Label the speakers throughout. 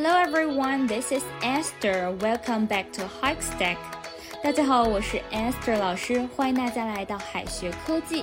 Speaker 1: Hello everyone, this is Esther. Welcome back to Hikestack. 大家好，我是 Esther 老师，欢迎大家来到海学科技。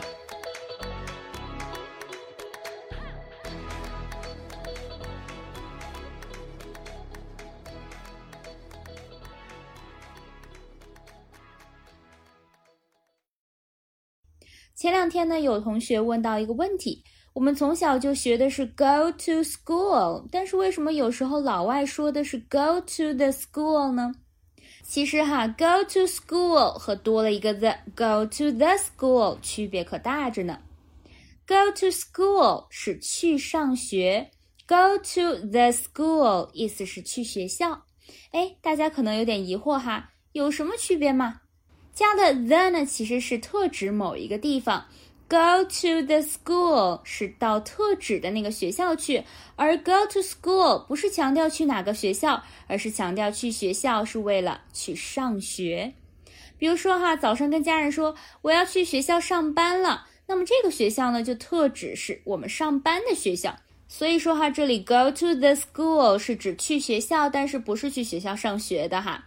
Speaker 1: 前两天呢，有同学问到一个问题：我们从小就学的是 go to school，但是为什么有时候老外说的是 go to the school 呢？其实哈，go to school 和多了一个 the go to the school 区别可大着呢。go to school 是去上学，go to the school 意思是去学校。哎，大家可能有点疑惑哈，有什么区别吗？加的 the 呢，其实是特指某一个地方。Go to the school 是到特指的那个学校去，而 go to school 不是强调去哪个学校，而是强调去学校是为了去上学。比如说哈，早上跟家人说我要去学校上班了，那么这个学校呢就特指是我们上班的学校。所以说哈，这里 go to the school 是指去学校，但是不是去学校上学的哈。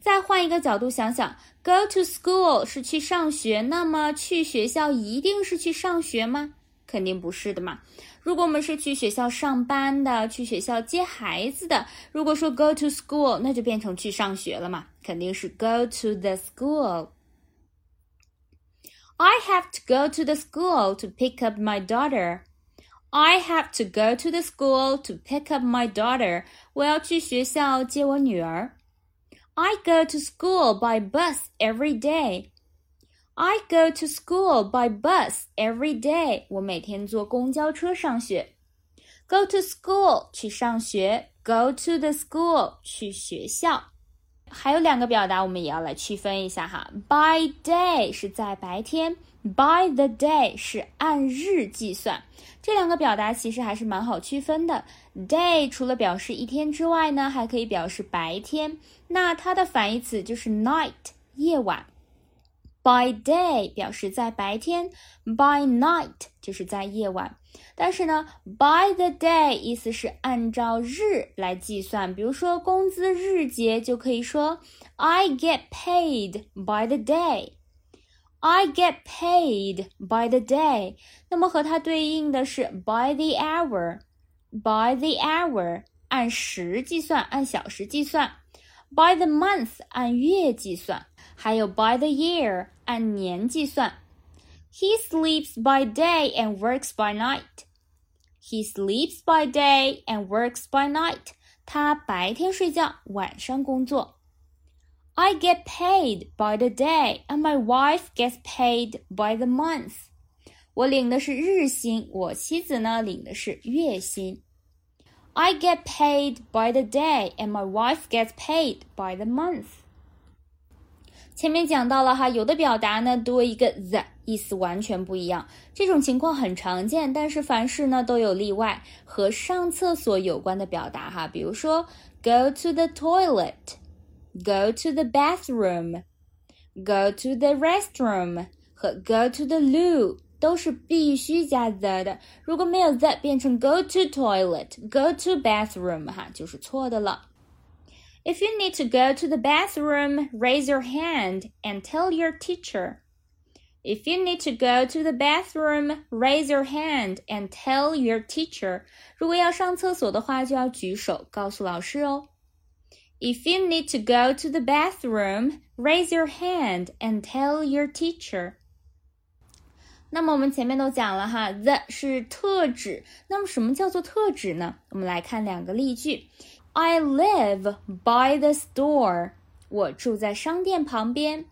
Speaker 1: 再换一个角度想想，go to school 是去上学，那么去学校一定是去上学吗？肯定不是的嘛。如果我们是去学校上班的，去学校接孩子的，如果说 go to school，那就变成去上学了嘛，肯定是 go to the school。I have to go to the school to pick up my daughter. I have to go to the school to pick up my daughter. 我要去学校接我女儿。I go to school by bus every day. I go to school by bus every day. 我每天坐公交车上学。Go to school 去上学，Go to the school 去学校。还有两个表达，我们也要来区分一下哈。By day 是在白天 ，By the day 是按日计算。这两个表达其实还是蛮好区分的。Day 除了表示一天之外呢，还可以表示白天。那它的反义词就是 night，夜晚。By day 表示在白天，by night 就是在夜晚。但是呢，by the day 意思是按照日来计算。比如说工资日结就可以说 I get paid by the day。I get paid by the day。那么和它对应的是 by the hour。by the hour 按时计算，按小时计算；by the month 按月计算，还有 by the year 按年计算。He sleeps by day and works by night. He sleeps by day and works by night. 他白天睡觉，晚上工作。 I get paid by the day, and my wife gets paid by the month. 我领的是日薪，我妻子呢领的是月薪。I get paid by the day, and my wife gets paid by the month. 前面讲到了哈，有的表达呢多一个 the，意思完全不一样。这种情况很常见，但是凡事呢都有例外。和上厕所有关的表达哈，比如说 go to the toilet，go to the bathroom，go to the restroom 和 go to the loo。都是必须加 the 的，如果没有 the，变成 go to toilet、go to bathroom，哈，就是错的了。If you need to go to the bathroom, raise your hand and tell your teacher. If you need to go to the bathroom, raise your hand and tell your teacher. 如果要上厕所的话，就要举手告诉老师哦。 If you need to go to the bathroom, raise your hand and tell your teacher. 那么我们前面都讲了哈，the 是特指。那么什么叫做特指呢？我们来看两个例句。I live by the store。我住在商店旁边。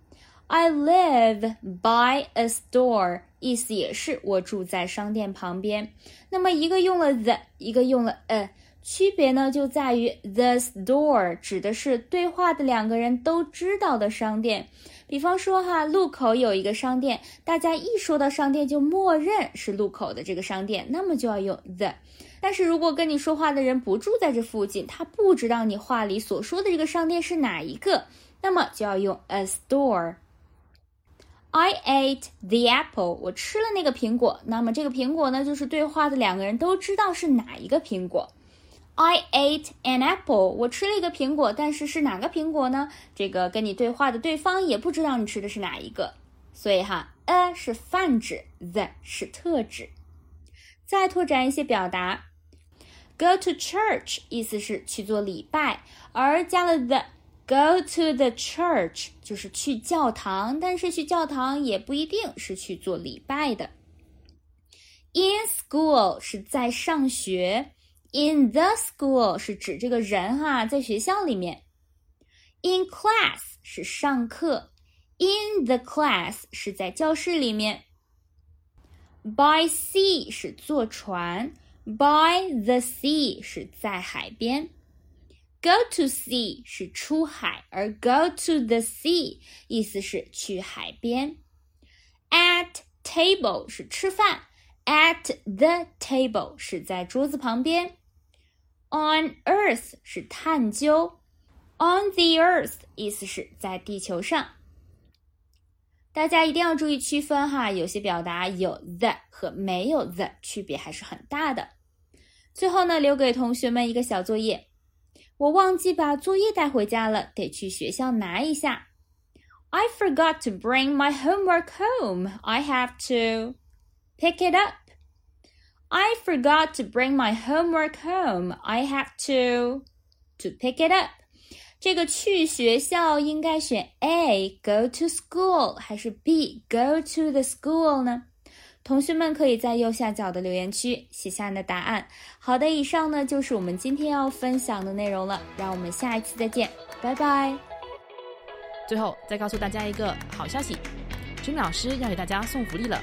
Speaker 1: I live by a store，意思也是我住在商店旁边。那么一个用了 the，一个用了 a。 区别呢，就在于 the store 指的是对话的两个人都知道的商店。比方说哈，路口有一个商店，大家一说到商店就默认是路口的这个商店，那么就要用 the。但是如果跟你说话的人不住在这附近，他不知道你话里所说的这个商店是哪一个，那么就要用 a store。I ate the apple，我吃了那个苹果，那么这个苹果呢，就是对话的两个人都知道是哪一个苹果。I ate an apple。我吃了一个苹果，但是是哪个苹果呢？这个跟你对话的对方也不知道你吃的是哪一个，所以哈，a 是泛指，the 是特指。再拓展一些表达，go to church 意思是去做礼拜，而加了 the，go to the church 就是去教堂，但是去教堂也不一定是去做礼拜的。In school 是在上学 ，in the school 是指这个人哈，在学校里面。In class 是上课，in the class 是在教室里面。By sea 是坐船，by the sea 是在海边。Go to sea 是出海，而 go to the sea 意思是去海边。At table 是吃饭。 At the table 是在桌子旁边。On Earth 是探究。On the Earth 意思是在地球上。大家一定要注意区分哈，有些表达有 the 和没有 the 区别还是很大的。最后呢，留给同学们一个小作业，我忘记把作业带回家了，得去学校拿一下。I forgot to bring my homework home. I have to. Pick it up. I forgot to bring my homework home. I have to to pick it up. 这个去学校应该选 A go to school 还是 B go to the school 呢？同学们可以在右下角的留言区写下你的答案。好的，以上呢就是我们今天要分享的内容了。让我们下一期再见，拜拜。
Speaker 2: 最后再告诉大家一个好消息，君老师要给大家送福利了。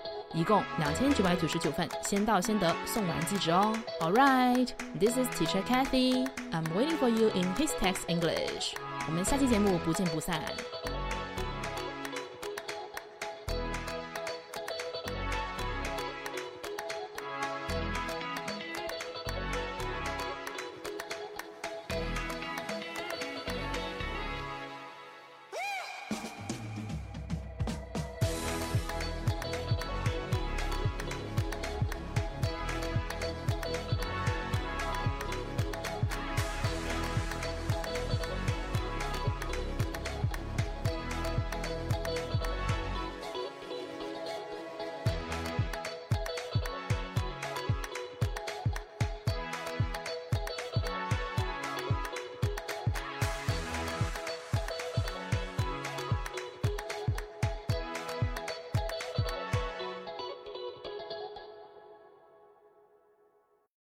Speaker 2: 一共两千九百九十九份，先到先得，送完即止哦。All right, this is Teacher Kathy. I'm waiting for you in His Text English. 我们下期节目不见不散。